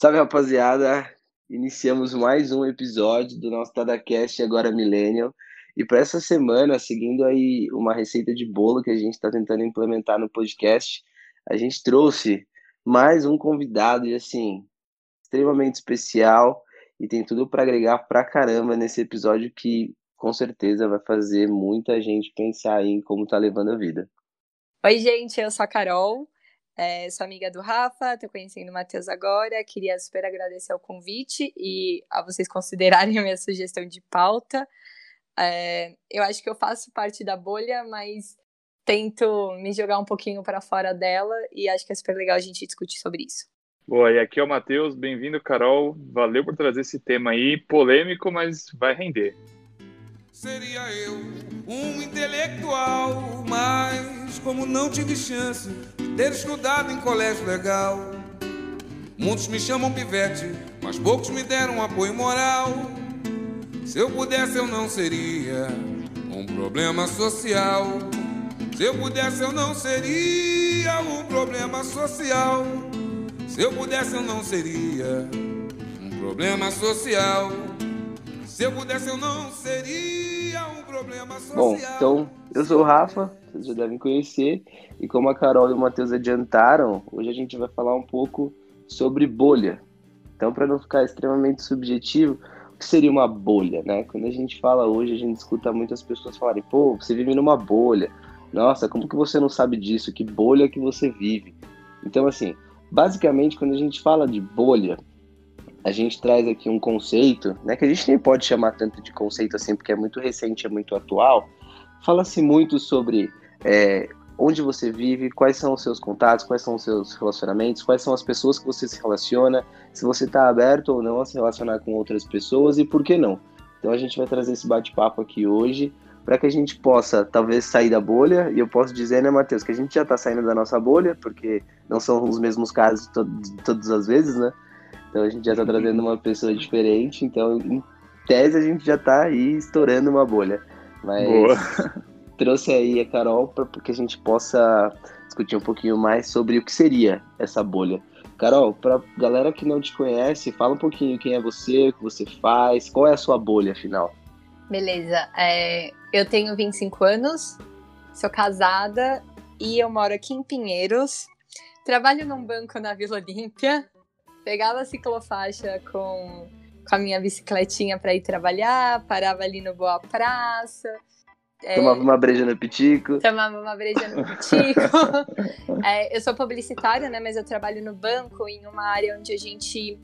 Salve rapaziada, iniciamos mais um episódio do nosso TadaCast Agora Millennial. E para essa semana, seguindo aí uma receita de bolo que a gente está tentando implementar no podcast, a gente trouxe mais um convidado e assim, extremamente especial e tem tudo para agregar pra caramba nesse episódio que com certeza vai fazer muita gente pensar em como tá levando a vida. Oi, gente, eu sou a Carol, é, sou amiga do Rafa, tô conhecendo o Matheus agora, queria super agradecer o convite e a vocês considerarem a minha sugestão de pauta. É, eu acho que eu faço parte da bolha, mas tento me jogar um pouquinho para fora dela e acho que é super legal a gente discutir sobre isso. Boa, e aqui é o Matheus, bem-vindo, Carol. Valeu por trazer esse tema aí, polêmico, mas vai render. Seria eu um intelectual, mas como não tive chance de ter estudado em colégio legal, muitos me chamam pivete, mas poucos me deram apoio moral. Se eu pudesse, eu não seria um problema social. Se eu pudesse, eu não seria um problema social. Se eu pudesse, eu não seria um problema social. Se eu pudesse, eu não seria. Bom, então, eu sou o Rafa, vocês já devem conhecer, e como a Carol e o Matheus adiantaram, hoje a gente vai falar um pouco sobre bolha. Então, para não ficar extremamente subjetivo, o que seria uma bolha, né? Quando a gente fala hoje, a gente escuta muitas pessoas falarem, pô, você vive numa bolha. Nossa, como que você não sabe disso? Que bolha que você vive? Então, assim, basicamente, quando a gente fala de bolha, a gente traz aqui um conceito, né, que a gente nem pode chamar tanto de conceito assim, porque é muito recente, é muito atual. Fala-se muito sobre é, onde você vive, quais são os seus contatos, quais são os seus relacionamentos, quais são as pessoas que você se relaciona, se você está aberto ou não a se relacionar com outras pessoas e por que não. Então a gente vai trazer esse bate-papo aqui hoje para que a gente possa talvez sair da bolha, e eu posso dizer, né, Matheus, que a gente já está saindo da nossa bolha, porque não são os mesmos casos to todas as vezes, né? Então a gente já está trazendo uma pessoa diferente, então em tese a gente já está aí estourando uma bolha. Mas Boa. trouxe aí a Carol para que a gente possa discutir um pouquinho mais sobre o que seria essa bolha. Carol, para galera que não te conhece, fala um pouquinho quem é você, o que você faz, qual é a sua bolha, afinal. Beleza. É, eu tenho 25 anos, sou casada e eu moro aqui em Pinheiros. Trabalho num banco na Vila Olímpia pegava a ciclofaixa com, com a minha bicicletinha para ir trabalhar, parava ali no Boa Praça. É, tomava uma breja no pitico. Tomava uma breja no pitico. é, eu sou publicitária, né? Mas eu trabalho no banco em uma área onde a gente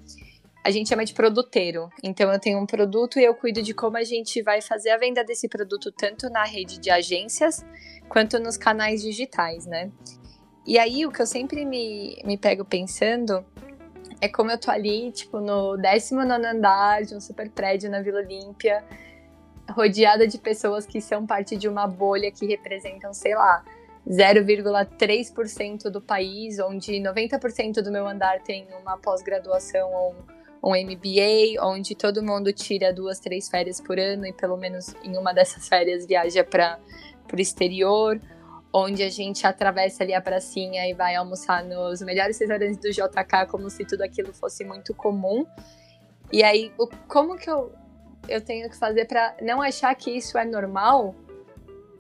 a gente chama de produteiro. Então eu tenho um produto e eu cuido de como a gente vai fazer a venda desse produto tanto na rede de agências quanto nos canais digitais, né? E aí o que eu sempre me, me pego pensando é como eu tô ali, tipo, no 19 andar de um super prédio na Vila Olímpia, rodeada de pessoas que são parte de uma bolha que representam, sei lá, 0,3% do país, onde 90% do meu andar tem uma pós-graduação ou um, MBA, onde todo mundo tira duas, três férias por ano e pelo menos em uma dessas férias viaja para o exterior onde a gente atravessa ali a pracinha e vai almoçar nos melhores restaurantes do JK, como se tudo aquilo fosse muito comum. E aí, como que eu, eu tenho que fazer para não achar que isso é normal?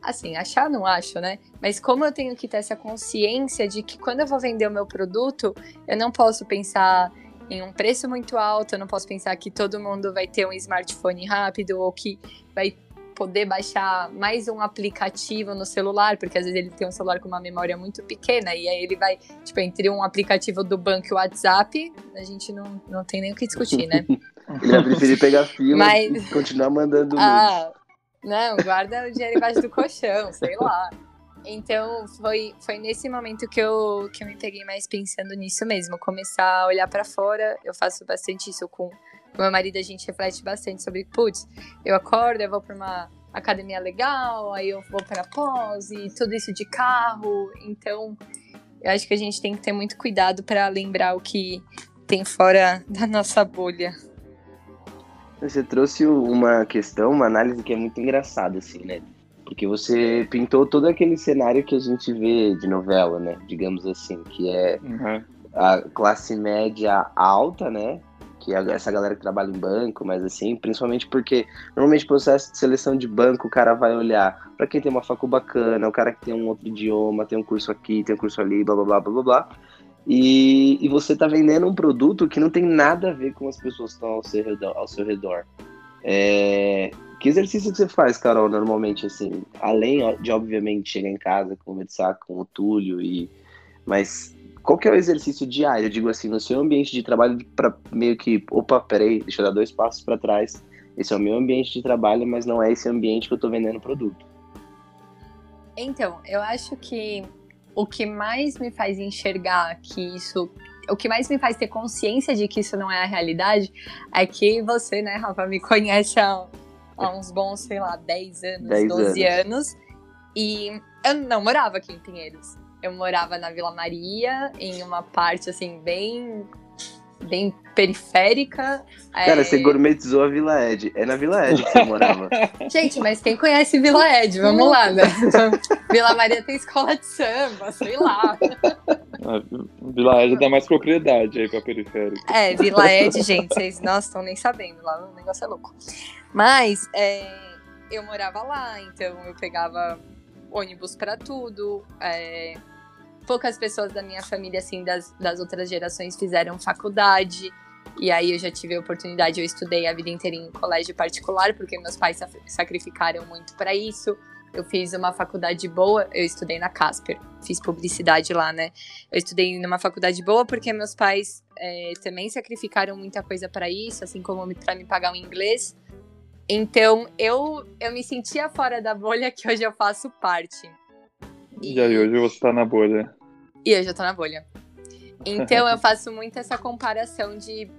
Assim, achar não acho, né? Mas como eu tenho que ter essa consciência de que quando eu vou vender o meu produto, eu não posso pensar em um preço muito alto, eu não posso pensar que todo mundo vai ter um smartphone rápido ou que vai poder baixar mais um aplicativo no celular, porque às vezes ele tem um celular com uma memória muito pequena, e aí ele vai, tipo, entre um aplicativo do banco e o WhatsApp, a gente não, não tem nem o que discutir, né? ele vai preferir pegar fila Mas... e continuar mandando ah, Não, guarda o dinheiro embaixo do colchão, sei lá. Então foi, foi nesse momento que eu, que eu me peguei mais pensando nisso mesmo, começar a olhar para fora. Eu faço bastante isso com com meu marido a gente reflete bastante sobre, putz, eu acordo, eu vou para uma academia legal, aí eu vou para pós e tudo isso de carro. Então, eu acho que a gente tem que ter muito cuidado para lembrar o que tem fora da nossa bolha. Você trouxe uma questão, uma análise que é muito engraçada, assim, né? Porque você pintou todo aquele cenário que a gente vê de novela, né? Digamos assim, que é uhum. a classe média alta, né? Que é essa galera que trabalha em banco, mas assim, principalmente porque normalmente processo de seleção de banco, o cara vai olhar para quem tem uma facu bacana, o cara que tem um outro idioma, tem um curso aqui, tem um curso ali, blá blá blá blá blá. E, e você está vendendo um produto que não tem nada a ver com as pessoas que estão ao seu redor. Ao seu redor. É, que exercício que você faz, Carol, normalmente, assim, além de, obviamente, chegar em casa, conversar com o Túlio, e mas qual que é o exercício diário, eu digo assim, no seu ambiente de trabalho, para meio que, opa, peraí, deixa eu dar dois passos para trás, esse é o meu ambiente de trabalho, mas não é esse ambiente que eu estou vendendo produto. Então, eu acho que o que mais me faz enxergar que isso. O que mais me faz ter consciência de que isso não é a realidade é que você, né, Rafa, me conhece há, há uns bons, sei lá, 10 anos, 10 12 anos. anos. E eu não morava aqui em Pinheiros. Eu morava na Vila Maria, em uma parte assim, bem bem periférica. Cara, é... você gourmetizou a Vila Ed. É na Vila Ed que você morava. Gente, mas quem conhece Vila Ed? Vamos lá, né? Vila Maria tem escola de samba, sei lá. Vila Ed dá mais propriedade aí pra periférica. É, Vila Ed, gente, vocês não estão nem sabendo, lá o negócio é louco. Mas é, eu morava lá, então eu pegava ônibus para tudo. É, poucas pessoas da minha família, assim, das, das outras gerações fizeram faculdade. E aí eu já tive a oportunidade, eu estudei a vida inteira em colégio particular, porque meus pais sacrificaram muito para isso. Eu fiz uma faculdade boa, eu estudei na Casper, fiz publicidade lá, né? Eu estudei numa faculdade boa porque meus pais é, também sacrificaram muita coisa para isso, assim como para me pagar o inglês. Então eu, eu me sentia fora da bolha que hoje eu faço parte. E, e aí, hoje você tá na bolha. E eu já tô na bolha. Então eu faço muito essa comparação de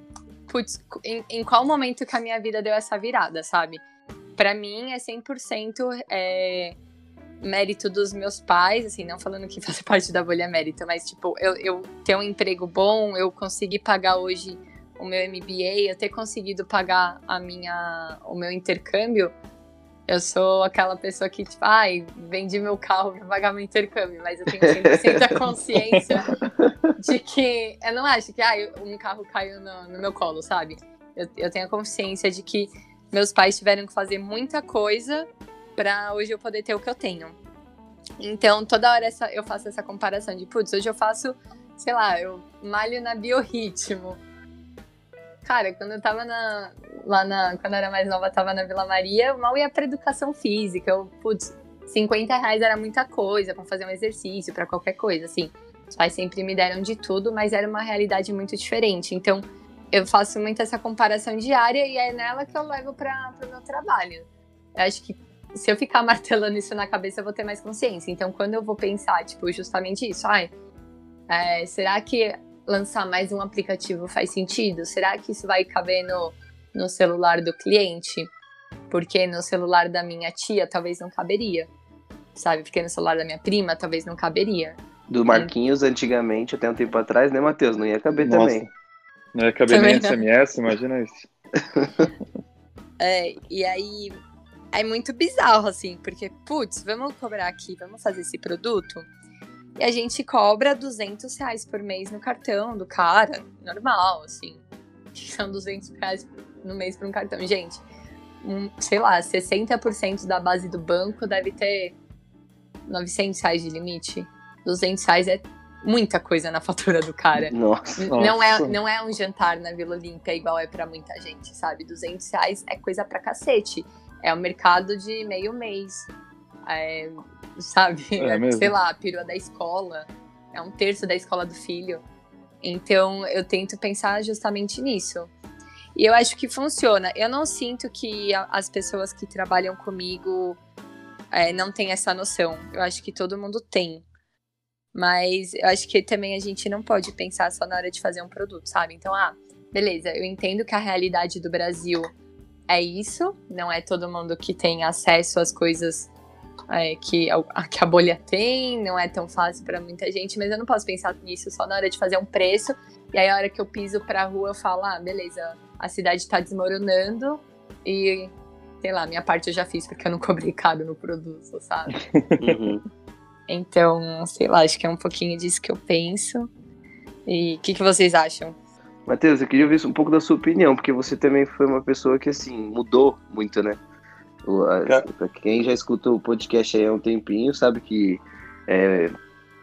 putz, em, em, qual momento que a minha vida deu essa virada, sabe? Para mim é 100% é, mérito dos meus pais, assim, não falando que fazer parte da bolha é mérito, mas tipo, eu, eu ter um emprego bom, eu consegui pagar hoje o meu MBA, eu ter conseguido pagar a minha, o meu intercâmbio, eu sou aquela pessoa que, tipo, ai, vendi meu carro para pagar meu intercâmbio, mas eu tenho 100% a consciência de que eu não acho que ai, um carro caiu no, no meu colo, sabe? Eu, eu, tenho a consciência de que meus pais tiveram que fazer muita coisa para hoje eu poder ter o que eu tenho. Então, toda hora essa, eu faço essa comparação de, putz, hoje eu faço, sei lá, eu malho na biorritmo Cara, quando eu tava na, lá na. Quando eu era mais nova, tava na Vila Maria, eu mal ia pra educação física. Eu, putz, 50 reais era muita coisa para fazer um exercício, para qualquer coisa, assim. Os pais sempre me deram de tudo, mas era uma realidade muito diferente. Então, eu faço muito essa comparação diária e é nela que eu levo para o meu trabalho. Eu acho que se eu ficar martelando isso na cabeça, eu vou ter mais consciência. Então, quando eu vou pensar, tipo, justamente isso, ai, é, será que lançar mais um aplicativo faz sentido? Será que isso vai caber no, no celular do cliente? Porque no celular da minha tia talvez não caberia, sabe? Porque no celular da minha prima talvez não caberia. Do Marquinhos, antigamente, até um tempo atrás, né, Matheus? Não ia caber Nossa. também. Não ia caber também nem SMS, imagina isso. é, e aí é muito bizarro, assim, porque, putz, vamos cobrar aqui, vamos fazer esse produto e a gente cobra 200 reais por mês no cartão do cara, normal, assim. São 200 reais no mês por um cartão. Gente, um, sei lá, 60% da base do banco deve ter 900 reais de limite. 200 reais é muita coisa na fatura do cara. Nossa. Não é, não é um jantar na Vila Olímpia igual é para muita gente, sabe? 200 reais é coisa pra cacete. É o um mercado de meio mês. É, sabe? É Sei lá, a perua da escola. É um terço da escola do filho. Então eu tento pensar justamente nisso. E eu acho que funciona. Eu não sinto que as pessoas que trabalham comigo é, não têm essa noção. Eu acho que todo mundo tem. Mas eu acho que também a gente não pode pensar só na hora de fazer um produto, sabe? Então, ah, beleza, eu entendo que a realidade do Brasil é isso. Não é todo mundo que tem acesso às coisas é, que, a, que a bolha tem, não é tão fácil para muita gente, mas eu não posso pensar nisso só na hora de fazer um preço. E aí, a hora que eu piso pra rua, eu falo: ah, beleza, a cidade tá desmoronando, e, sei lá, minha parte eu já fiz porque eu não cobrei caro no produto, sabe? Uhum. Então, sei lá, acho que é um pouquinho disso que eu penso. E o que, que vocês acham? Matheus, eu queria ouvir um pouco da sua opinião, porque você também foi uma pessoa que, assim, mudou muito, né? O- a- Ca- Pra quem já escuta o podcast aí há um tempinho, sabe que é,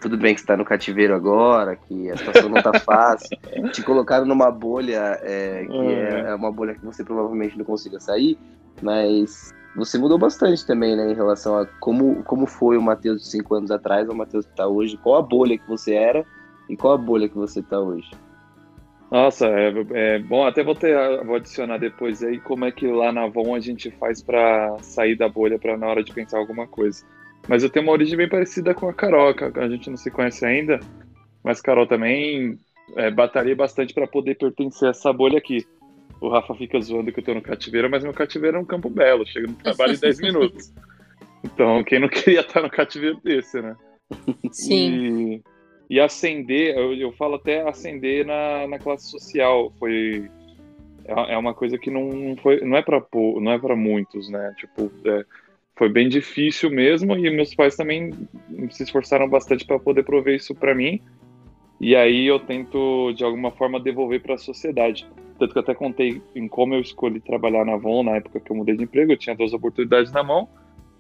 tudo bem que você tá no cativeiro agora, que a situação não tá fácil. Te colocaram numa bolha é, que é, é uma bolha que você provavelmente não consiga sair, mas você mudou bastante também, né, em relação a como, como foi o Matheus de cinco anos atrás, ao Matheus que tá hoje, qual a bolha que você era e qual a bolha que você tá hoje. Nossa, é, é bom, até vou, ter, vou adicionar depois aí como é que lá na Avon a gente faz pra sair da bolha pra na hora de pensar alguma coisa. Mas eu tenho uma origem bem parecida com a Carol, que a gente não se conhece ainda, mas Carol também é, batalhei bastante pra poder pertencer a essa bolha aqui. O Rafa fica zoando que eu tô no cativeiro, mas meu cativeiro é um campo belo, chega no trabalho em 10 minutos. Então, quem não queria estar no cativeiro desse, né? Sim. E, e ascender, eu, eu falo até ascender na, na classe social, foi é, é uma coisa que não foi, não é para não é para muitos, né? Tipo, é, foi bem difícil mesmo e meus pais também se esforçaram bastante para poder prover isso para mim. E aí eu tento de alguma forma devolver para a sociedade. Tanto que eu até contei em como eu escolhi trabalhar na Avon na época que eu mudei de emprego, eu tinha duas oportunidades na mão.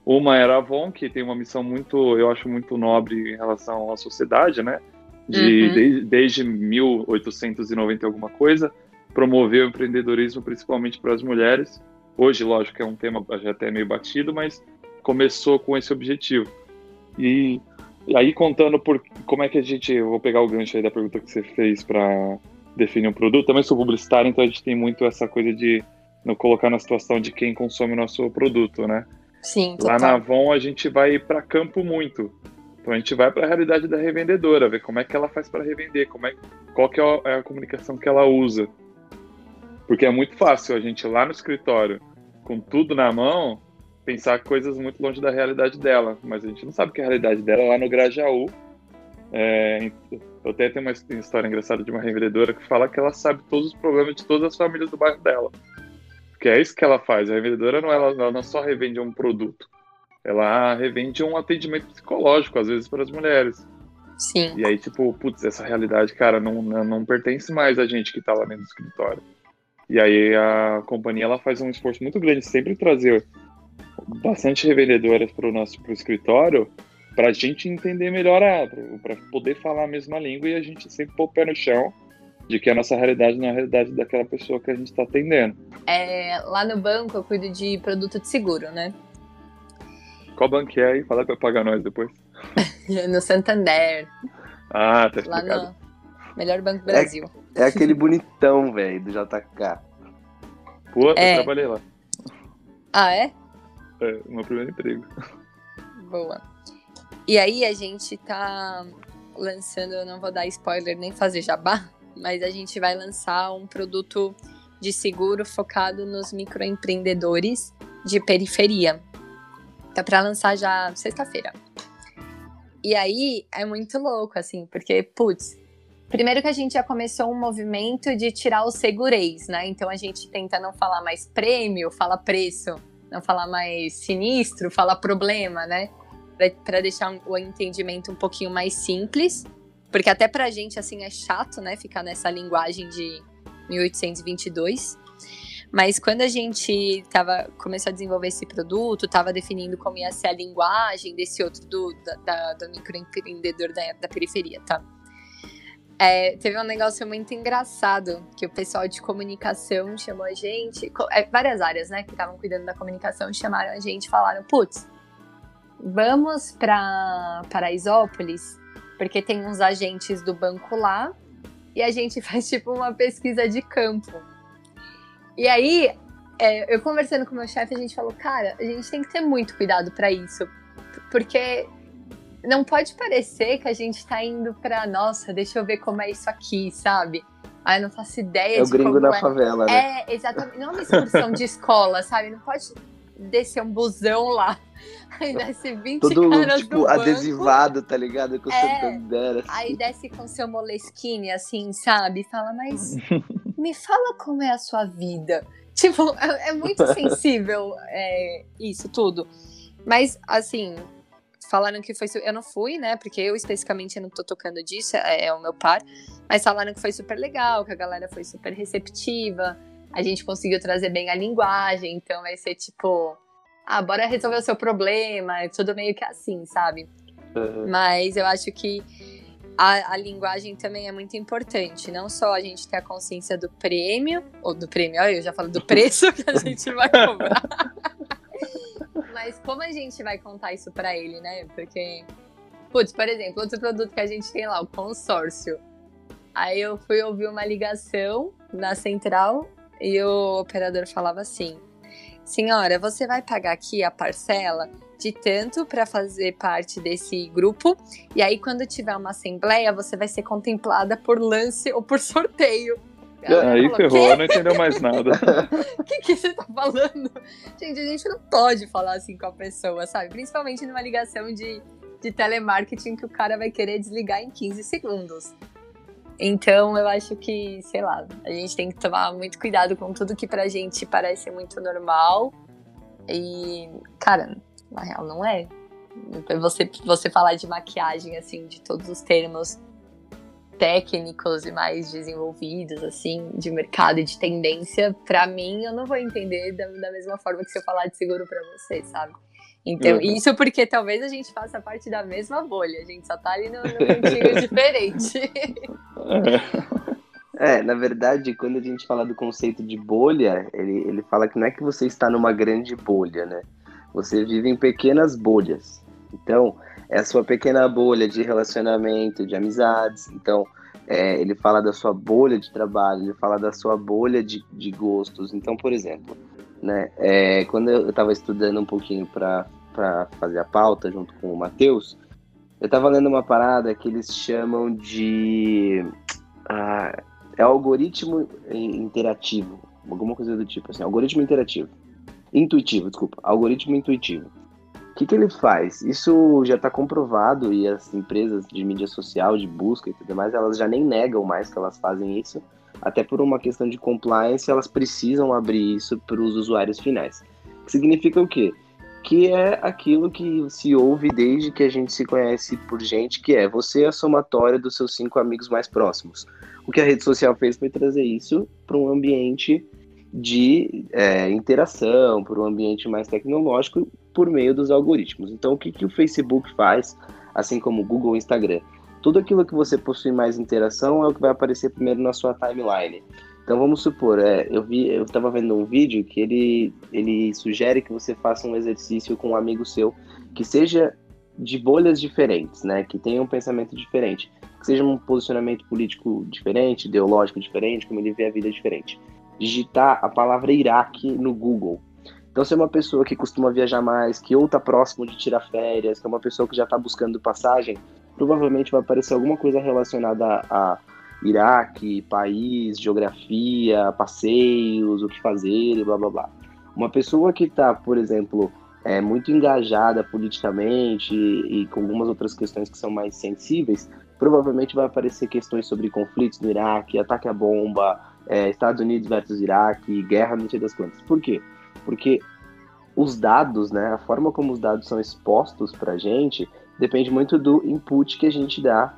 Uma era a Avon, que tem uma missão muito, eu acho muito nobre em relação à sociedade, né? De, Uhum. de- desde 1890 e alguma coisa, promover o empreendedorismo principalmente para as mulheres. Hoje, lógico, é um tema já até meio batido, mas começou com esse objetivo. E, e aí contando por como é que a gente, eu vou pegar o gancho aí da pergunta que você fez para definir um produto. Também sou publicitário, então a gente tem muito essa coisa de não colocar na situação de quem consome o nosso produto, né? Sim, Lá total. na Avon a gente vai para campo muito. Então a gente vai para a realidade da revendedora, ver como é que ela faz para revender, como é, qual que é a, é a comunicação que ela usa. Porque é muito fácil a gente lá no escritório, com tudo na mão, pensar coisas muito longe da realidade dela. Mas a gente não sabe que a realidade dela é lá no Grajaú. É, eu até tenho uma história engraçada de uma revendedora que fala que ela sabe todos os problemas de todas as famílias do bairro dela. É isso que ela faz. A revendedora não, ela, ela não só revende um produto, ela revende um atendimento psicológico, às vezes, para as mulheres. Sim. E aí, tipo, putz, essa realidade, cara, não, não, não pertence mais a gente que tá lá dentro do escritório. E aí a companhia, ela faz um esforço muito grande de sempre trazer bastante revendedoras para o nosso pro escritório para a gente entender melhor a para poder falar a mesma língua e a gente sempre pôr o pé no chão de que a nossa realidade não é a realidade daquela pessoa que a gente está atendendo. É, lá no banco eu cuido de produto de seguro, né? Qual banco é aí? Fala para pagar nós depois. No Santander, Ah, tá lá explicado. no melhor banco do Brasil. É aquele bonitão, velho, do JK. Pô, É. eu trabalhei lá. Ah, é? É, o meu primeiro emprego. Boa. E aí a gente tá lançando, eu não vou dar spoiler nem fazer jabá, mas a gente vai lançar um produto de seguro focado nos microempreendedores de periferia. Tá para lançar já sexta-feira. E aí é muito louco, assim, porque, putz, primeiro que a gente já começou um movimento de tirar o segurez, né? Então a gente tenta não falar mais prêmio, fala preço, não falar mais sinistro, fala problema, né? Para deixar o entendimento um pouquinho mais simples, porque até pra gente assim é chato, né, ficar nessa linguagem de 1822. Mas quando a gente tava, começou a desenvolver esse produto, estava definindo como ia ser a linguagem desse outro do, da, do microempreendedor da, da periferia, tá? É, teve um negócio muito engraçado que o pessoal de comunicação chamou a gente, é, várias áreas, né, que estavam cuidando da comunicação, chamaram a gente e falaram: putz, vamos para Paraisópolis, porque tem uns agentes do banco lá e a gente faz tipo uma pesquisa de campo. E aí, é, eu conversando com o meu chefe, a gente falou: cara, a gente tem que ter muito cuidado para isso, porque não pode parecer que a gente tá indo pra, nossa, deixa eu ver como é isso aqui, sabe? Ah, eu não faço ideia É o de gringo como na é. favela, né? É, exatamente. Não é uma excursão de escola, sabe? Não pode descer um busão lá. Aí desce 20 Todo, caras tipo, do banco. adesivado, tá ligado? Com É. Santander, assim. Aí desce com seu moleskine, assim, sabe? Fala, mas me fala como é a sua vida. tipo, é, é muito sensível é, isso tudo. Mas, assim, falaram que foi. Eu não fui, né? Porque eu especificamente não tô tocando disso, é, é, o meu par. Mas falaram que foi super legal, que a galera foi super receptiva. A gente conseguiu trazer bem a linguagem, então vai ser tipo. Ah, bora resolver o seu problema. É tudo meio que assim, sabe? Uhum. Mas eu acho que a, a, linguagem também é muito importante. Não só a gente ter a consciência do prêmio, ou do prêmio, olha, eu já falo do preço que a gente vai cobrar. Mas como a gente vai contar isso para ele, né? Porque, putz, por exemplo, outro produto que a gente tem lá, o consórcio. Aí eu fui ouvir uma ligação na central e o operador falava assim: Senhora, você vai pagar aqui a parcela de tanto para fazer parte desse grupo, e aí quando tiver uma assembleia, você vai ser contemplada por lance ou por sorteio. Aí falou, ferrou, não entendeu mais nada. O que, que você tá falando? Gente, a gente não pode falar assim com a pessoa, sabe? Principalmente numa ligação de, de telemarketing que o cara vai querer desligar em 15 segundos. Então, eu acho que, sei lá, a gente tem que tomar muito cuidado com tudo que pra gente parece muito normal. E, cara, na real não é. Você, você falar de maquiagem, assim, de todos os termos técnicos e mais desenvolvidos, assim, de mercado e de tendência, para mim, eu não vou entender da, da, mesma forma que se eu falar de seguro para você, sabe? Então, uhum. isso porque talvez a gente faça parte da mesma bolha, a gente só tá ali no, no diferente. É, na verdade, quando a gente fala do conceito de bolha, ele, ele fala que não é que você está numa grande bolha, né? Você vive em pequenas bolhas. Então, é a sua pequena bolha de relacionamento, de amizades. Então, é, ele fala da sua bolha de trabalho, ele fala da sua bolha de, de gostos. Então, por exemplo, né, é, quando eu estava estudando um pouquinho para fazer a pauta junto com o Matheus, eu estava lendo uma parada que eles chamam de. Ah, é algoritmo interativo, alguma coisa do tipo assim, algoritmo interativo. Intuitivo, desculpa, algoritmo intuitivo que, que ele faz? Isso já está comprovado e as empresas de mídia social, de busca e tudo mais, elas já nem negam mais que elas fazem isso. Até por uma questão de compliance, elas precisam abrir isso para os usuários finais. Que significa o quê? Que é aquilo que se ouve desde que a gente se conhece por gente, que é você é a somatória dos seus cinco amigos mais próximos. O que a rede social fez foi trazer isso para um ambiente de é, interação, para um ambiente mais tecnológico por meio dos algoritmos. Então, o que, que o Facebook faz, assim como o Google e o Instagram? Tudo aquilo que você possui mais interação é o que vai aparecer primeiro na sua timeline. Então vamos supor, é, eu vi, eu estava vendo um vídeo que ele, ele sugere que você faça um exercício com um amigo seu que seja de bolhas diferentes, né? Que tenha um pensamento diferente, que seja um posicionamento político diferente, ideológico diferente, como ele vê a vida diferente digitar a palavra Iraque no Google. Então, se é uma pessoa que costuma viajar mais, que ou está próximo de tirar férias, que é uma pessoa que já está buscando passagem, provavelmente vai aparecer alguma coisa relacionada a Iraque, país, geografia, passeios, o que fazer e blá blá blá. Uma pessoa que está, por exemplo, é, muito engajada politicamente e, e, com algumas outras questões que são mais sensíveis, provavelmente vai aparecer questões sobre conflitos no Iraque, ataque à bomba, é, Estados Unidos versus Iraque, guerra, não sei das quantas. Por quê? Porque os dados, né, a forma como os dados são expostos para a gente, depende muito do input que a gente dá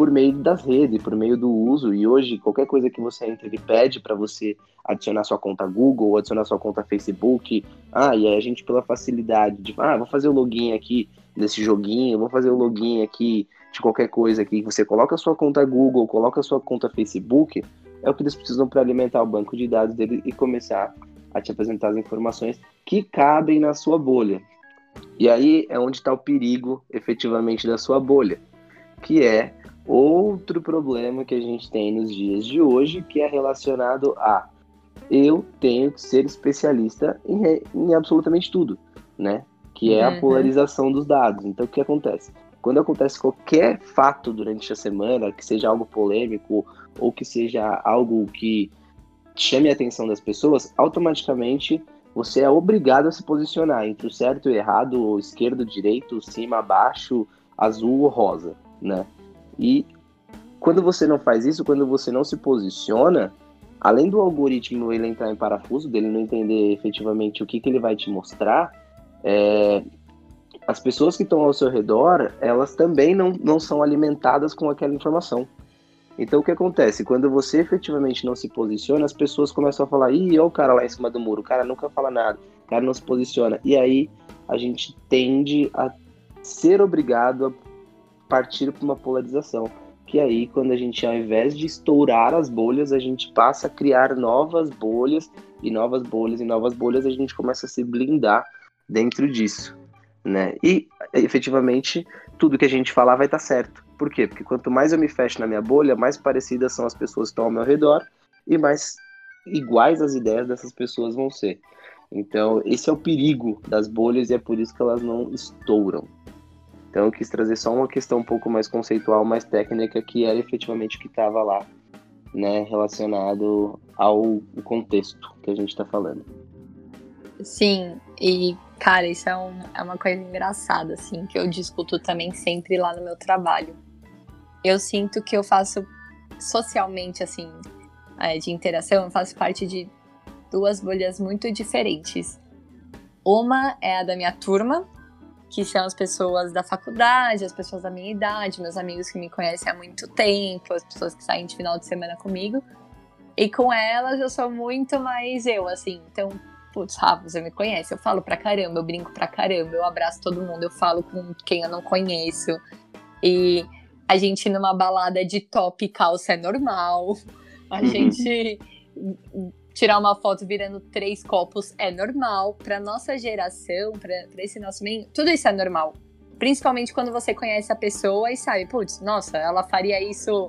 por meio das redes, por meio do uso. E hoje, qualquer coisa que você entra, ele pede para você adicionar sua conta Google, adicionar sua conta Facebook. Ah, e aí a gente, pela facilidade de, ah, vou fazer o login aqui nesse joguinho, vou fazer o login aqui de qualquer coisa aqui. Você coloca a sua conta Google, coloca a sua conta Facebook, é o que eles precisam para alimentar o banco de dados dele e começar a te apresentar as informações que cabem na sua bolha. E aí é onde está o perigo, efetivamente, da sua bolha, que é outro problema que a gente tem nos dias de hoje, que é relacionado a eu tenho que ser especialista em, em absolutamente tudo, né? Que é uhum. a polarização dos dados. Então, o que acontece? Quando acontece qualquer fato durante a semana, que seja algo polêmico ou que seja algo que chame a atenção das pessoas, automaticamente você é obrigado a se posicionar entre o certo e o errado, o esquerdo, direito, cima, baixo, azul ou rosa, né? E quando você não faz isso, quando você não se posiciona, além do algoritmo ele entrar em parafuso, dele não entender efetivamente o que, que ele vai te mostrar, é, as pessoas que estão ao seu redor, elas também não, não são alimentadas com aquela informação. Então o que acontece? Quando você efetivamente não se posiciona, as pessoas começam a falar, ih, olha o cara lá em cima do muro, o cara nunca fala nada, o cara não se posiciona. E aí a gente tende a ser obrigado a partir para uma polarização. Que aí, quando a gente, ao invés de estourar as bolhas, a gente passa a criar novas bolhas, e novas bolhas, e novas bolhas, a gente começa a se blindar dentro disso. Né? E efetivamente tudo que a gente falar vai estar tá certo. Por quê? Porque quanto mais eu me fecho na minha bolha, mais parecidas são as pessoas que estão ao meu redor e mais iguais as ideias dessas pessoas vão ser. Então, esse é o perigo das bolhas e é por isso que elas não estouram. Então, eu quis trazer só uma questão um pouco mais conceitual, mais técnica, que era efetivamente o que estava lá, né, relacionado ao contexto que a gente está falando. Sim, e cara, isso é, um, é uma coisa engraçada, assim, que eu discuto também sempre lá no meu trabalho. Eu sinto que eu faço socialmente, assim, é, de interação, eu faço parte de duas bolhas muito diferentes. Uma é a da minha turma, que são as pessoas da faculdade, as pessoas da minha idade, meus amigos que me conhecem há muito tempo, as pessoas que saem de final de semana comigo. E com elas eu sou muito mais eu, assim. Então, putz, Rafa, você me conhece, eu falo pra caramba, eu brinco pra caramba, eu abraço todo mundo, eu falo com quem eu não conheço. E a gente numa balada de top calça é normal. A uhum. gente tirar uma foto virando três copos é normal. Pra nossa geração, pra, pra esse nosso meio, tudo isso é normal. Principalmente quando você conhece a pessoa e sabe, putz, nossa, ela faria isso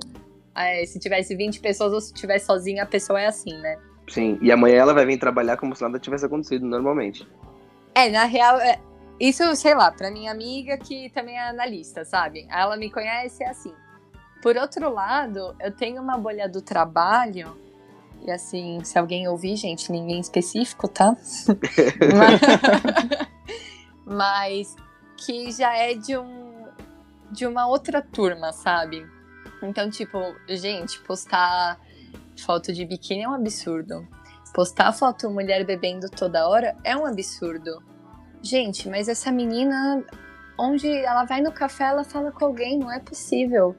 é, se tivesse 20 pessoas ou se tivesse sozinha, a pessoa é assim, né? Sim, e amanhã ela vai vir trabalhar como se nada tivesse acontecido normalmente. É, na real, é, isso, sei lá, pra minha amiga que também é analista, sabe? Ela me conhece é assim. Por outro lado, eu tenho uma bolha do trabalho, e assim, se alguém ouvir, gente, ninguém específico, tá? mas, mas que já é de um de uma outra turma, sabe? Então, tipo, gente, postar foto de biquíni é um absurdo. Postar foto mulher bebendo toda hora é um absurdo. Gente, mas essa menina, onde ela vai no café, ela fala com alguém, não é possível.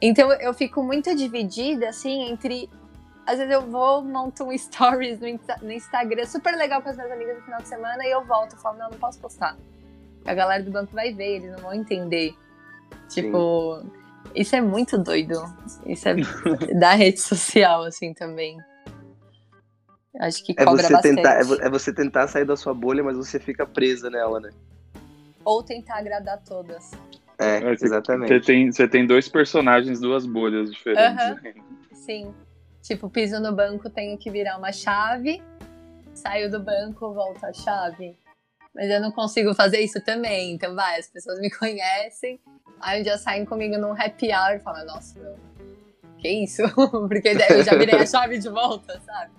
Então eu fico muito dividida, assim, entre. Às vezes eu vou, monto um stories no, Instagram, super legal com as minhas amigas no final de semana, e eu volto e falo, não, não posso postar. A galera do banco vai ver, eles não vão entender. Tipo, Sim. Isso é muito doido. Isso é da rede social, assim, também. Acho que é cobra você bastante. Tentar, é, é você tentar sair da sua bolha, mas você fica presa nela, né? Ou tentar agradar todas. É, é exatamente. Você tem, você tem dois personagens, duas bolhas diferentes. Uhum. Sim. Tipo, piso no banco, tenho que virar uma chave. Saio do banco, volto a chave. Mas eu não consigo fazer isso também. Então, vai, as pessoas me conhecem. Aí um dia saem comigo num happy hour e falam, nossa, meu, que isso? Porque eu já virei a chave de volta, sabe?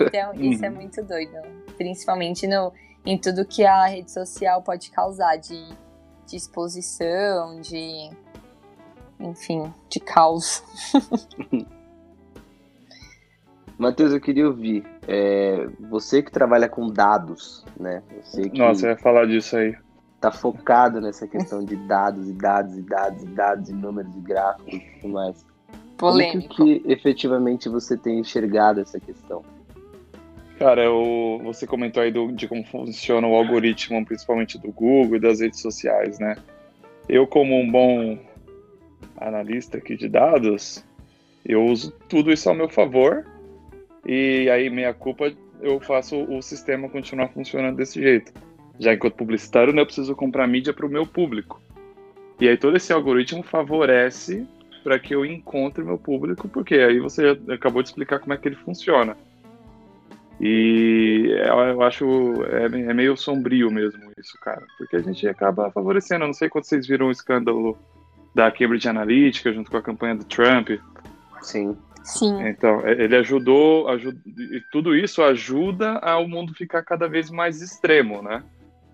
Então, isso é muito doido. Principalmente no, em tudo que a rede social pode causar de, de exposição, de. Enfim, de caos. Matheus, eu queria ouvir. É, você que trabalha com dados, né? Você que... Nossa, eu ia falar disso aí tá focado nessa questão de dados e dados e dados e dados e números e gráficos e tudo mais. Polêmico. Como que efetivamente você tem enxergado essa questão? Cara, eu, você comentou aí do, de como funciona o algoritmo, principalmente do Google e das redes sociais, né? Eu, como um bom analista aqui de dados, eu uso tudo isso ao meu favor e aí, meia culpa, eu faço o sistema continuar funcionando desse jeito. Já enquanto publicitário, né, eu preciso comprar mídia para o meu público. E aí todo esse algoritmo favorece para que eu encontre meu público, porque aí você acabou de explicar como é que ele funciona. E eu acho é, é meio sombrio mesmo isso, cara, porque a gente acaba favorecendo. Eu não sei quando vocês viram o escândalo da Cambridge Analytica junto com a campanha do Trump. Sim. Sim. Então, é, ele ajudou, e tudo isso ajuda ao mundo ficar cada vez mais extremo, né?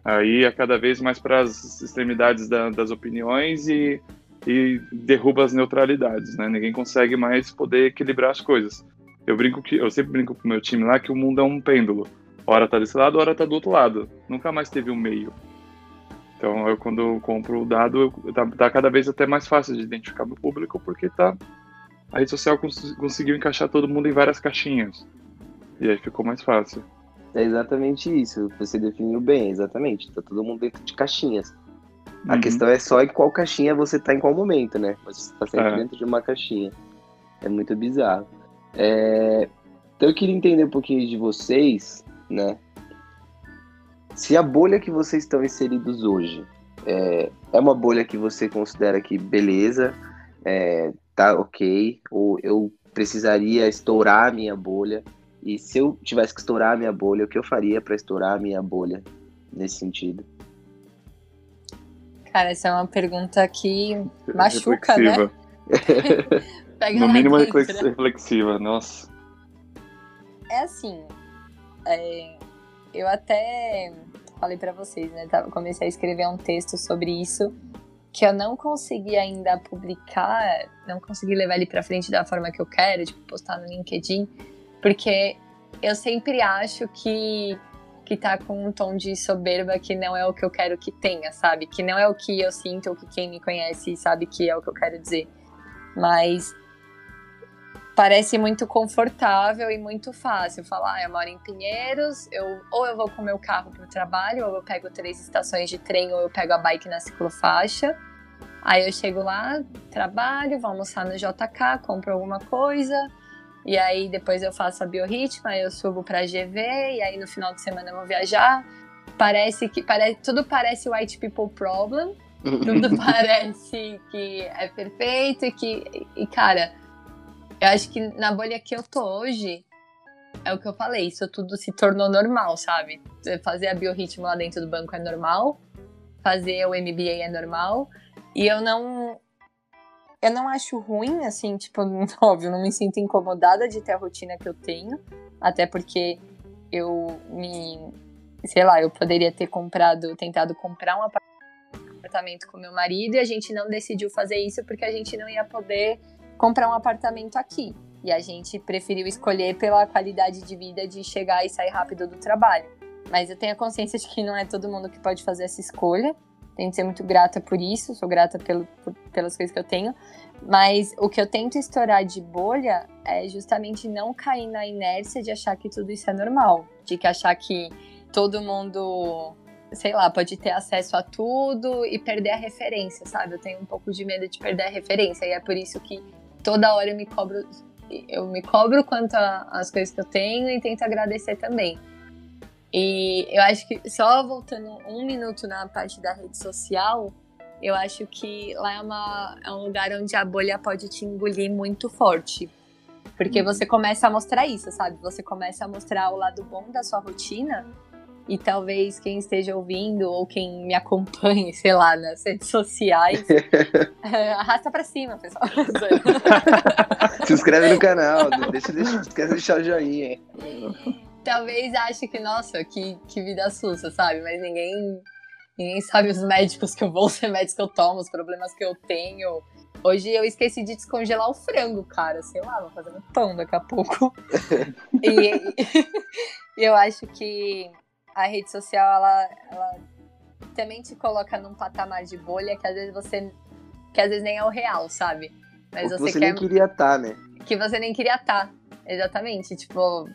aí é cada vez mais para as extremidades da, das opiniões e, e derruba as neutralidades, né? Ninguém consegue mais poder equilibrar as coisas. Eu brinco que eu sempre brinco pro meu time lá que o mundo é um pêndulo. Hora tá desse lado, hora tá do outro lado. Nunca mais teve um meio. Então, eu quando eu compro o dado, eu, tá, tá, cada vez até mais fácil de identificar meu público, porque tá a rede social cons conseguiu encaixar todo mundo em várias caixinhas. E aí ficou mais fácil. É exatamente isso. Você definiu bem, exatamente. Tá todo mundo dentro de caixinhas. A uhum. questão é só em qual caixinha você tá em qual momento, né? Você está sempre é. dentro de uma caixinha. É muito bizarro. É... Então eu queria entender um pouquinho de vocês, né? Se a bolha que vocês estão inseridos hoje é, é uma bolha que você considera que beleza, é, tá ok, ou eu precisaria estourar a minha bolha, e se eu tivesse que estourar a minha bolha, o que eu faria para estourar a minha bolha nesse sentido? Cara, essa é uma pergunta que machuca, né? reflexiva. né? no mínimo reflexiva, nossa. É assim, é, eu até falei para vocês, né? Comecei a escrever um texto sobre isso que eu não consegui ainda publicar, não consegui levar ele para frente da forma que eu quero, tipo postar no LinkedIn, porque eu sempre acho que que tá com um tom de soberba que não é o que eu quero que tenha, sabe? Que não é o que eu sinto ou que quem me conhece sabe que é o que eu quero dizer. Mas parece muito confortável e muito fácil. Falar, ah, eu moro em Pinheiros, eu, ou eu vou com meu carro para o trabalho, ou eu pego três estações de trem, ou eu pego a bike na ciclofaixa. Aí eu chego lá, trabalho, vou almoçar no JK, compro alguma coisa, e aí depois eu faço a biorritmo, aí eu subo para GV, e aí no final de semana eu vou viajar. Parece que parece, tudo parece white people problem. tudo parece que é perfeito e que e cara, eu acho que na bolha que eu tô hoje, é o que eu falei, isso tudo se tornou normal, sabe? Fazer a biorritmo lá dentro do banco é normal, fazer o MBA é normal, e eu não. Eu não acho ruim, assim, tipo, óbvio, não me sinto incomodada de ter a rotina que eu tenho, até porque eu me. Sei lá, eu poderia ter comprado, tentado comprar um apartamento com meu marido e a gente não decidiu fazer isso porque a gente não ia poder comprar um apartamento aqui. E a gente preferiu escolher pela qualidade de vida de chegar e sair rápido do trabalho. Mas eu tenho a consciência de que não é todo mundo que pode fazer essa escolha. Tenho que ser muito grata por isso, sou grata pelo, por, pelas coisas que eu tenho. Mas o que eu tento estourar de bolha é justamente não cair na inércia de achar que tudo isso é normal. De que achar que todo mundo, sei lá, pode ter acesso a tudo e perder a referência, sabe? Eu tenho um pouco de medo de perder a referência. E é por isso que toda hora eu me cobro, eu me cobro quanto às coisas que eu tenho e tento agradecer também. E eu acho que, só voltando um minuto na parte da rede social, eu acho que lá é, uma, é um lugar onde a bolha pode te engolir muito forte. Porque uhum. você começa a mostrar isso, sabe? Você começa a mostrar o lado bom da sua rotina e talvez quem esteja ouvindo ou quem me acompanhe, sei lá, nas redes sociais, é, arrasta para cima, pessoal. Se inscreve no canal, deixa, deixa, esquece de deixar o joinha. Talvez ache que, nossa, que, que vida sussa, sabe? Mas ninguém, ninguém sabe os médicos que eu vou, os remédios que eu tomo, os problemas que eu tenho. Hoje eu esqueci de descongelar o frango, cara. Sei lá, vou fazer um pão daqui a pouco. e, e eu acho que a rede social, ela, ela também te coloca num patamar de bolha que às vezes você. que às vezes nem é o real, sabe? Mas você, você quer. nem queria estar, tá, né? Que você nem queria estar. Tá, exatamente. Tipo,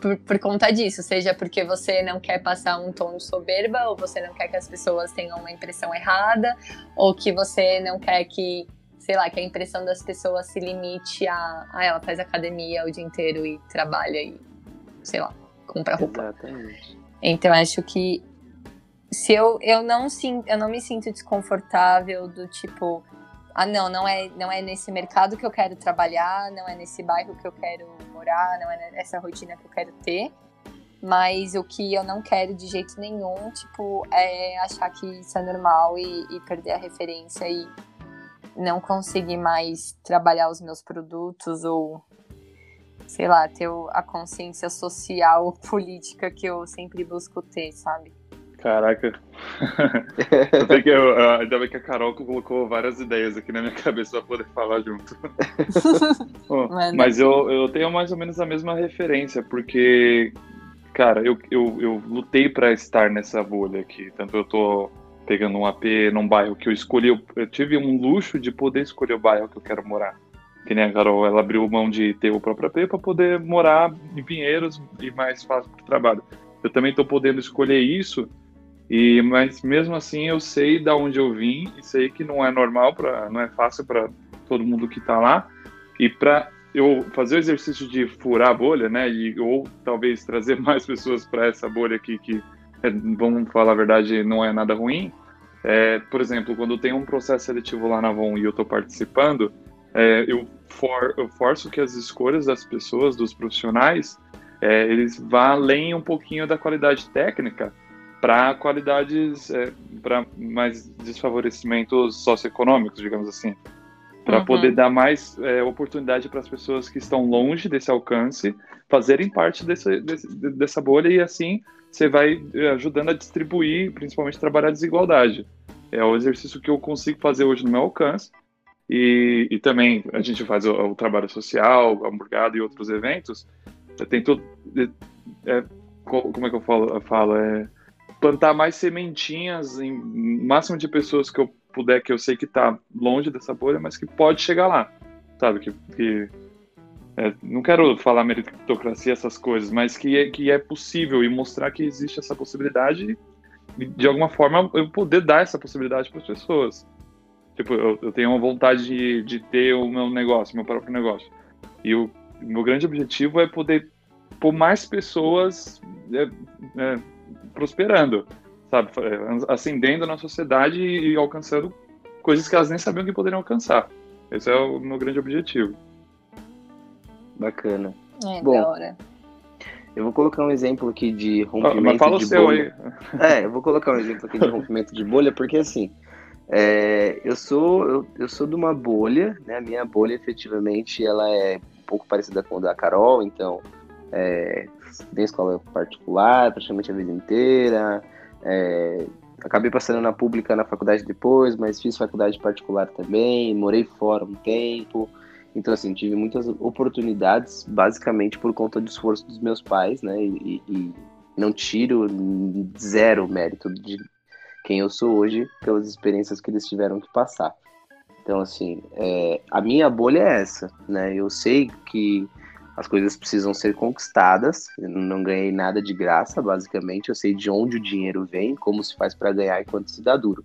por, por, conta disso, seja porque você não quer passar um tom de soberba, ou você não quer que as pessoas tenham uma impressão errada, ou que você não quer que, sei lá, que a impressão das pessoas se limite a, ah, ela faz academia o dia inteiro e trabalha e, sei lá, compra roupa. Exatamente. Então acho que se eu, eu não sinto, eu não me sinto desconfortável do tipo, ah não, não é, não é nesse mercado que eu quero trabalhar, não é nesse bairro que eu quero morar, não é nessa rotina que eu quero ter. Mas o que eu não quero de jeito nenhum, tipo, é achar que isso é normal e, e perder a referência e não conseguir mais trabalhar os meus produtos ou sei lá, ter a consciência social, política que eu sempre busco ter, sabe? Caraca. ainda, que eu, ainda bem que a Carol colocou várias ideias aqui na minha cabeça para poder falar junto. Bom, mas eu, eu tenho mais ou menos a mesma referência, porque, cara, eu, eu, eu lutei para estar nessa bolha aqui. Tanto eu tô pegando um AP num bairro que eu escolhi, eu, eu tive um luxo de poder escolher o bairro que eu quero morar. Que nem a Carol, ela abriu mão de ter o próprio AP para poder morar em Pinheiros e mais fácil para o trabalho. Eu também estou podendo escolher isso e, mas mesmo assim eu sei da onde eu vim e sei que não é normal para, não é fácil para todo mundo que está lá. E para eu fazer o exercício de furar a bolha, né, e, ou talvez trazer mais pessoas para essa bolha aqui que, é, vamos falar a verdade, não é nada ruim. É, por exemplo, quando tem um processo seletivo lá na Avon e eu estou participando, é, eu, for, eu forço que as escolhas das pessoas, dos profissionais, é, eles vá além um pouquinho da qualidade técnica para qualidades, é, para mais desfavorecimentos socioeconômicos, digamos assim, para uhum. poder dar mais é, oportunidade para as pessoas que estão longe desse alcance fazerem parte desse, desse, dessa bolha e assim você vai é, ajudando a distribuir, principalmente trabalhar a desigualdade. É o exercício que eu consigo fazer hoje no meu alcance. E, e também a gente faz o, o trabalho social, o hamburgado e outros eventos. Eu tento, é, como é que eu falo? Eu falo é, plantar mais sementinhas em máximo de pessoas que eu puder, que eu sei que está longe dessa bolha, mas que pode chegar lá, sabe? Que, que é, não quero falar meritocracia, essas coisas, mas que é, que é possível e mostrar que existe essa possibilidade e, de alguma forma, eu poder dar essa possibilidade para as pessoas. Tipo, eu, eu, tenho uma vontade de, de ter o meu negócio, meu próprio negócio. E o meu grande objetivo é poder pôr mais pessoas é, é, prosperando, sabe? É, ascendendo na sociedade e, alcançando coisas que elas nem sabiam que poderiam alcançar. Esse é o meu grande objetivo. Bacana. É, Bom, da hora. Eu vou colocar um exemplo aqui de rompimento Mas fala de o seu bolha. Aí. É, eu vou colocar um exemplo aqui de rompimento de bolha, porque assim, é, eu sou eu, eu, sou de uma bolha, né? A minha bolha efetivamente ela é um pouco parecida com a da Carol, então é, em escola particular praticamente a vida inteira. É, acabei passando na pública na faculdade depois, mas fiz faculdade particular também, morei fora um tempo. Então, assim, tive muitas oportunidades, basicamente por conta do esforço dos meus pais, né? E, e não tiro zero mérito de quem eu sou hoje pelas experiências que eles tiveram que passar. Então, assim, é, a minha bolha é essa, né? Eu sei que as coisas precisam ser conquistadas. Eu não ganhei nada de graça, basicamente. Eu sei de onde o dinheiro vem, como se faz para ganhar e quanto se dá duro.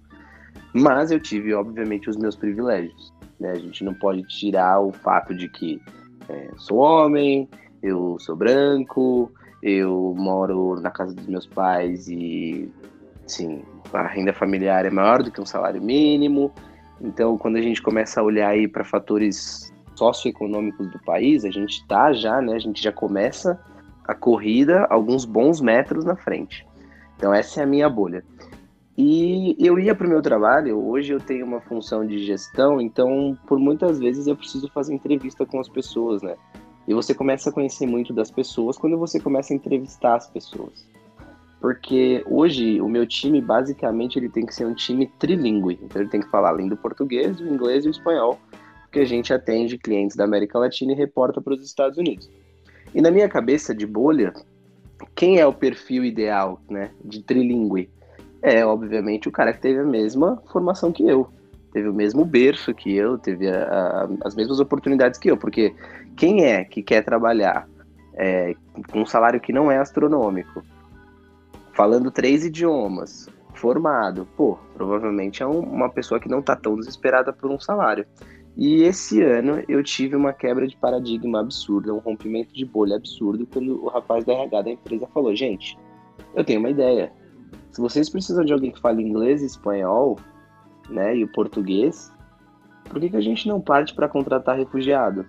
Mas eu tive, obviamente, os meus privilégios. Né? A gente não pode tirar o fato de que é, sou homem, eu sou branco, eu moro na casa dos meus pais e, sim, a renda familiar é maior do que um salário mínimo. Então, quando a gente começa a olhar aí para fatores socioeconômicos do país, a gente está já, né? A gente já começa a corrida alguns bons metros na frente. Então essa é a minha bolha. E eu ia para o meu trabalho, hoje eu tenho uma função de gestão, então por muitas vezes eu preciso fazer entrevista com as pessoas, né? E você começa a conhecer muito das pessoas quando você começa a entrevistar as pessoas. Porque hoje o meu time, basicamente, ele tem que ser um time trilingue. Então ele tem que falar além do português, o inglês e o espanhol que a gente atende clientes da América Latina e reporta para os Estados Unidos. E na minha cabeça de bolha, quem é o perfil ideal, né, de trilingue? É, obviamente, o cara que teve a mesma formação que eu, teve o mesmo berço que eu, teve a, a, as mesmas oportunidades que eu, porque quem é que quer trabalhar é, com um salário que não é astronômico, falando três idiomas, formado, pô, provavelmente é um, uma pessoa que não está tão desesperada por um salário. E esse ano eu tive uma quebra de paradigma absurda, um rompimento de bolha absurdo, quando o rapaz da RH da empresa falou: gente, eu tenho uma ideia. Se vocês precisam de alguém que fale inglês e espanhol, né, e o português, por que, que a gente não parte para contratar refugiado?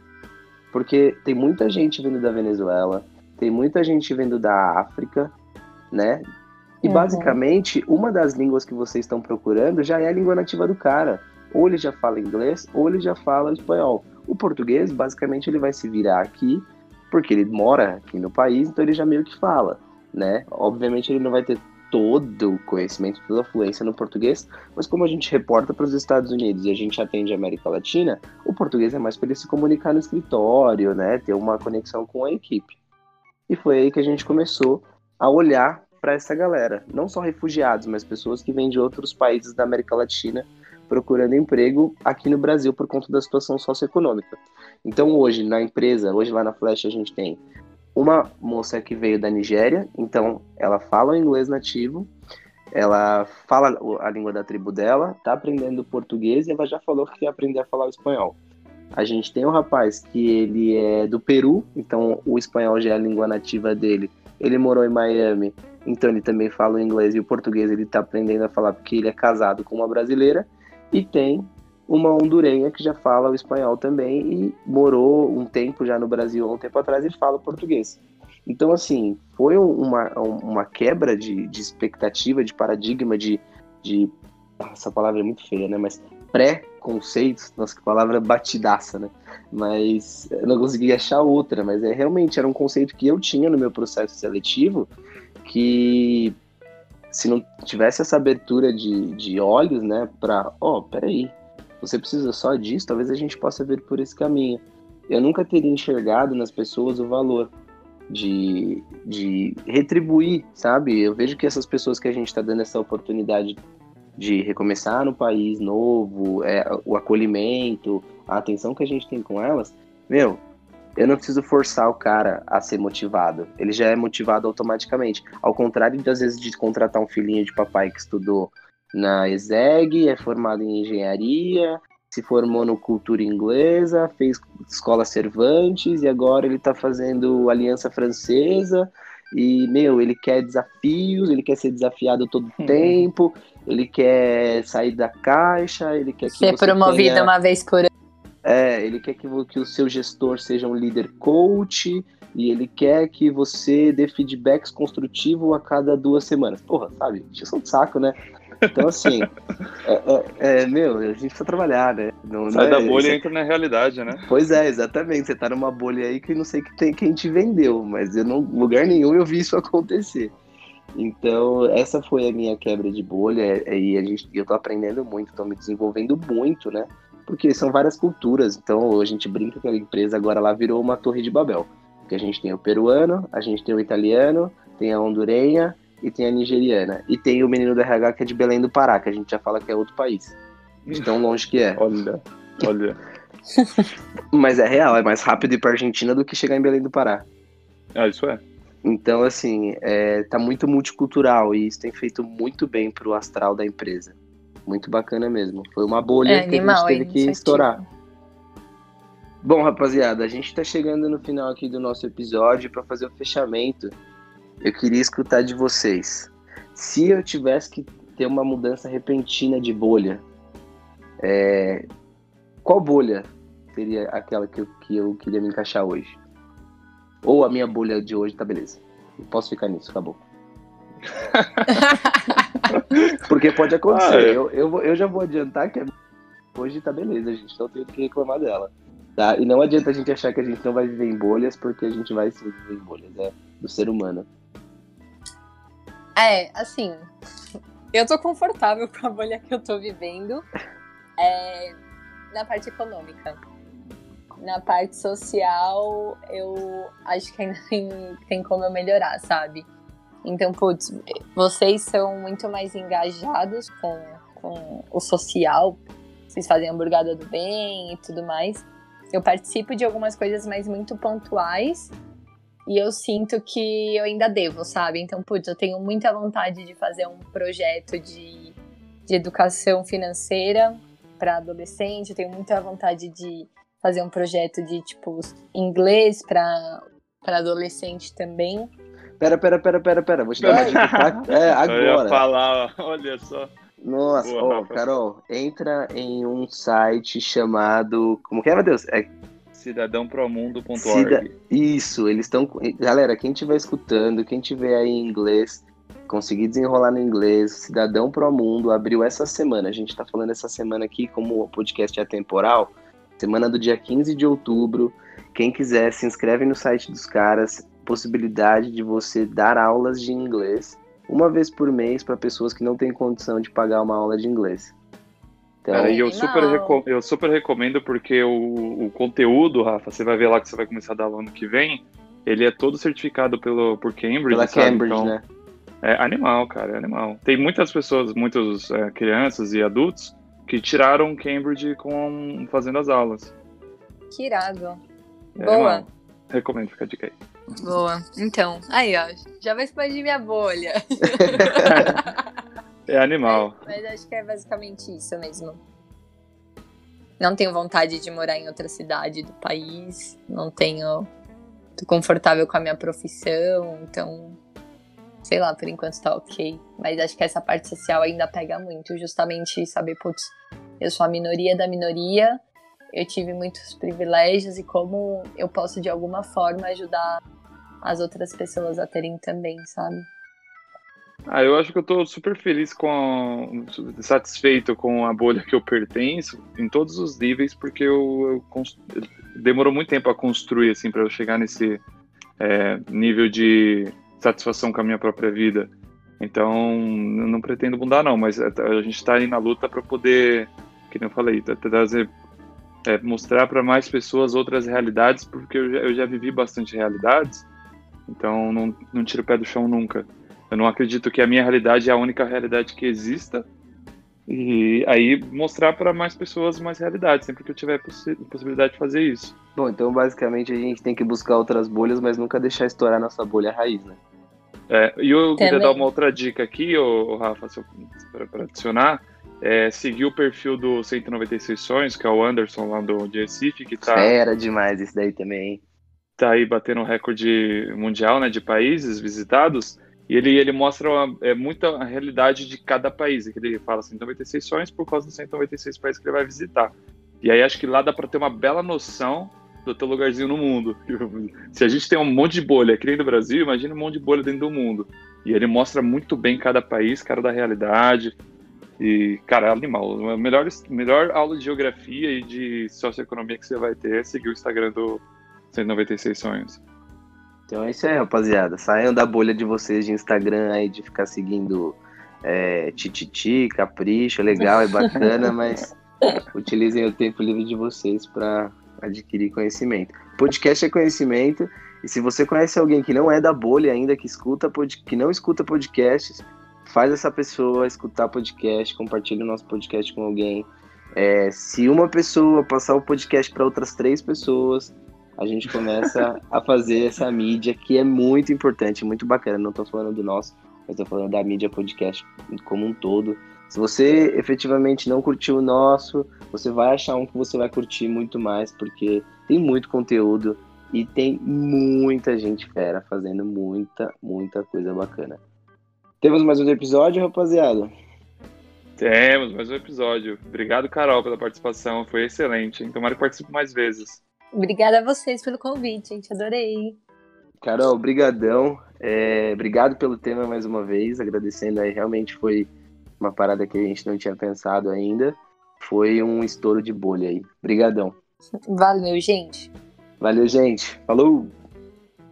Porque tem muita gente vindo da Venezuela, tem muita gente vindo da África, né? E uhum. basicamente, uma das línguas que vocês estão procurando já é a língua nativa do cara ou ele já fala inglês ou ele já fala espanhol. O português, basicamente, ele vai se virar aqui, porque ele mora aqui no país, então ele já meio que fala, né? Obviamente ele não vai ter todo o conhecimento, toda a fluência no português, mas como a gente reporta para os Estados Unidos e a gente atende a América Latina, o português é mais para ele se comunicar no escritório, né, ter uma conexão com a equipe. E foi aí que a gente começou a olhar para essa galera, não só refugiados, mas pessoas que vêm de outros países da América Latina procurando emprego aqui no Brasil por conta da situação socioeconômica. Então hoje na empresa, hoje lá na Flash a gente tem uma moça que veio da Nigéria, então ela fala o inglês nativo, ela fala a língua da tribo dela, tá aprendendo português e ela já falou que quer aprender a falar o espanhol. A gente tem um rapaz que ele é do Peru, então o espanhol já é a língua nativa dele. Ele morou em Miami, então ele também fala o inglês e o português ele tá aprendendo a falar porque ele é casado com uma brasileira. E tem uma hondurenha que já fala o espanhol também e morou um tempo já no Brasil, um tempo atrás, ele fala português. Então, assim, foi uma, uma quebra de, de expectativa, de paradigma, de, de. Essa palavra é muito feia, né? Mas pré-conceitos, nossa, que palavra batidaça, né? Mas eu não consegui achar outra, mas é realmente era um conceito que eu tinha no meu processo seletivo que se não tivesse essa abertura de, de olhos, né, para, ó, oh, peraí, você precisa só disso, talvez a gente possa ver por esse caminho. Eu nunca teria enxergado nas pessoas o valor de, de retribuir, sabe? Eu vejo que essas pessoas que a gente está dando essa oportunidade de recomeçar no país novo, é, o acolhimento, a atenção que a gente tem com elas, meu, eu não preciso forçar o cara a ser motivado. Ele já é motivado automaticamente. Ao contrário de, às vezes, de contratar um filhinho de papai que estudou na ESEG, é formado em engenharia, se formou no cultura inglesa, fez escola Cervantes e agora ele está fazendo aliança francesa. E, meu, ele quer desafios, ele quer ser desafiado todo o tempo, ele quer sair da caixa, ele quer que ser promovido tenha... uma vez por ano. É, ele quer que, que o seu gestor seja um líder coach e ele quer que você dê feedbacks construtivos a cada duas semanas. Porra, sabe? Isso é um saco, né? Então, assim, é, é, é, meu, a gente precisa trabalhar, né? Não, Sai não é, da bolha e entra na realidade, né? Pois é, exatamente. Você tá numa bolha aí que não sei que tem, quem te vendeu, mas eu não, lugar nenhum eu vi isso acontecer. Então, essa foi a minha quebra de bolha e a gente, eu tô aprendendo muito, tô me desenvolvendo muito, né? Porque são várias culturas, então a gente brinca que a empresa agora lá virou uma torre de Babel. Porque a gente tem o peruano, a gente tem o italiano, tem a hondurenha, e tem a nigeriana. E tem o menino do RH que é de Belém do Pará, que a gente já fala que é outro país. De tão longe que é. Olha, olha. Mas é real, é mais rápido ir pra Argentina do que chegar em Belém do Pará. Ah, isso é. Então, assim, é, tá muito multicultural e isso tem feito muito bem pro astral da empresa. Muito bacana mesmo. Foi uma bolha é, que animal, a gente teve que estourar. Bom, rapaziada, a gente tá chegando no final aqui do nosso episódio para fazer o fechamento eu queria escutar de vocês. Se eu tivesse que ter uma mudança repentina de bolha, é... qual bolha seria aquela que eu, que eu queria me encaixar hoje? Ou a minha bolha de hoje tá beleza? Eu posso ficar nisso, acabou. Porque pode acontecer. Ah, é. eu, eu, eu já vou adiantar que hoje tá beleza, a gente não tem o que reclamar dela. Tá? E não adianta a gente achar que a gente não vai viver em bolhas, porque a gente vai sim viver em bolhas, é do ser humano. É, assim, eu tô confortável com a bolha que eu tô vivendo é, na parte econômica. Na parte social, eu acho que ainda tem, tem como eu melhorar, sabe? Então, putz, vocês são muito mais engajados com, com o social, vocês fazem hamburgada do bem e tudo mais. Eu participo de algumas coisas, mas muito pontuais, e eu sinto que eu ainda devo, sabe? Então, putz, eu tenho muita vontade de fazer um projeto de, de educação financeira para adolescente, eu tenho muita vontade de fazer um projeto de, tipo, inglês para adolescente também. Pera, pera, pera, pera, pera, vou te dar uma dica, tá? É, agora. Eu ia falar, olha só. Nossa, Boa, oh, Carol, entra em um site chamado. Como que é, meu Deus? É cidadãopromundo.org. Cida... Isso, eles estão. Galera, quem estiver escutando, quem tiver aí em inglês, conseguir desenrolar no inglês, Cidadão Pro Mundo abriu essa semana. A gente está falando essa semana aqui, como o podcast é temporal, semana do dia 15 de outubro. Quem quiser, se inscreve no site dos caras. Possibilidade de você dar aulas de inglês uma vez por mês para pessoas que não têm condição de pagar uma aula de inglês. Então, Cara, e eu super, eu super recomendo porque o, o conteúdo, Rafa, você vai ver lá que você vai começar a dar aula ano que vem, ele é todo certificado pelo, por Cambridge. Pela sabe? Cambridge, então, né? É animal, cara, é animal. Tem muitas pessoas, muitas é, crianças e adultos que tiraram Cambridge com, fazendo as aulas. Que irado. É Boa. Animal. Recomendo, fica a dica aí. Boa. Então, aí, ó, já vai expandir minha bolha. é animal. Mas, mas acho que é basicamente isso mesmo. Não tenho vontade de morar em outra cidade do país. Não tenho. Tô confortável com a minha profissão, então. Sei lá, por enquanto tá ok. Mas acho que essa parte social ainda pega muito, justamente saber, putz, eu sou a minoria da minoria, eu tive muitos privilégios e como eu posso de alguma forma ajudar as outras pessoas a terem também, sabe? Ah, eu acho que eu tô super feliz com a, satisfeito com a bolha que eu pertenço em todos os níveis, porque eu, eu demorou muito tempo a construir assim para eu chegar nesse é, nível de satisfação com a minha própria vida. Então, não pretendo mudar não, mas a, a gente está aí na luta para poder, que eu falei, trazer é, mostrar para mais pessoas outras realidades, porque eu já, eu já vivi bastante realidades então não, não tiro o pé do chão nunca. Eu não acredito que a minha realidade é a única realidade que exista. E aí mostrar para mais pessoas mais realidades, sempre que eu tiver possi possibilidade de fazer isso. Bom, então basicamente a gente tem que buscar outras bolhas, mas nunca deixar estourar nossa bolha raiz, né? É, e eu Também. queria dar uma outra dica aqui, ô, Rafa, para adicionar. É, seguir o perfil do 196 Sonhos, que é o Anderson lá do de Recife, que tá. Era demais isso daí também tá aí batendo o recorde mundial, né, de países visitados, e ele, ele mostra uma, é, muita a realidade de cada país, que ele fala 196 sonhos por causa dos 196 países que ele vai visitar. E aí acho que lá dá para ter uma bela noção do teu lugarzinho no mundo. Se a gente tem um monte de bolha aqui dentro do Brasil, imagina um monte de bolha dentro do mundo. E ele mostra muito bem cada país, cara da realidade. E, cara, é animal. A melhor, melhor aula de geografia e de socioeconomia que você vai ter é seguir o Instagram do, 196 sonhos. Então é isso aí, rapaziada. Saiam da bolha de vocês de Instagram aí, de ficar seguindo é, tititi, capricho, é legal, é bacana, mas utilizem o tempo livre de vocês para adquirir conhecimento. Podcast é conhecimento, e se você conhece alguém que não é da bolha ainda, que escuta que não escuta podcasts, faz essa pessoa escutar podcast, compartilhe o nosso podcast com alguém. É, se uma pessoa passar o podcast para outras três pessoas, a gente começa a fazer essa mídia que é muito importante, muito bacana. Não estou falando do nosso, mas estou falando da mídia podcast como um todo. Se você efetivamente não curtiu o nosso, você vai achar um que você vai curtir muito mais, porque tem muito conteúdo e tem muita gente fera fazendo muita, muita coisa bacana. Temos mais um episódio, rapaziada? Temos mais um episódio. Obrigado, Carol, pela participação. Foi excelente. Hein? Tomara que participe mais vezes. Obrigada a vocês pelo convite, gente. Adorei. Carol, brigadão. É, obrigado pelo tema mais uma vez. Agradecendo aí, realmente foi uma parada que a gente não tinha pensado ainda. Foi um estouro de bolha aí. Brigadão. Valeu, gente. Valeu, gente. Falou.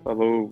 Falou.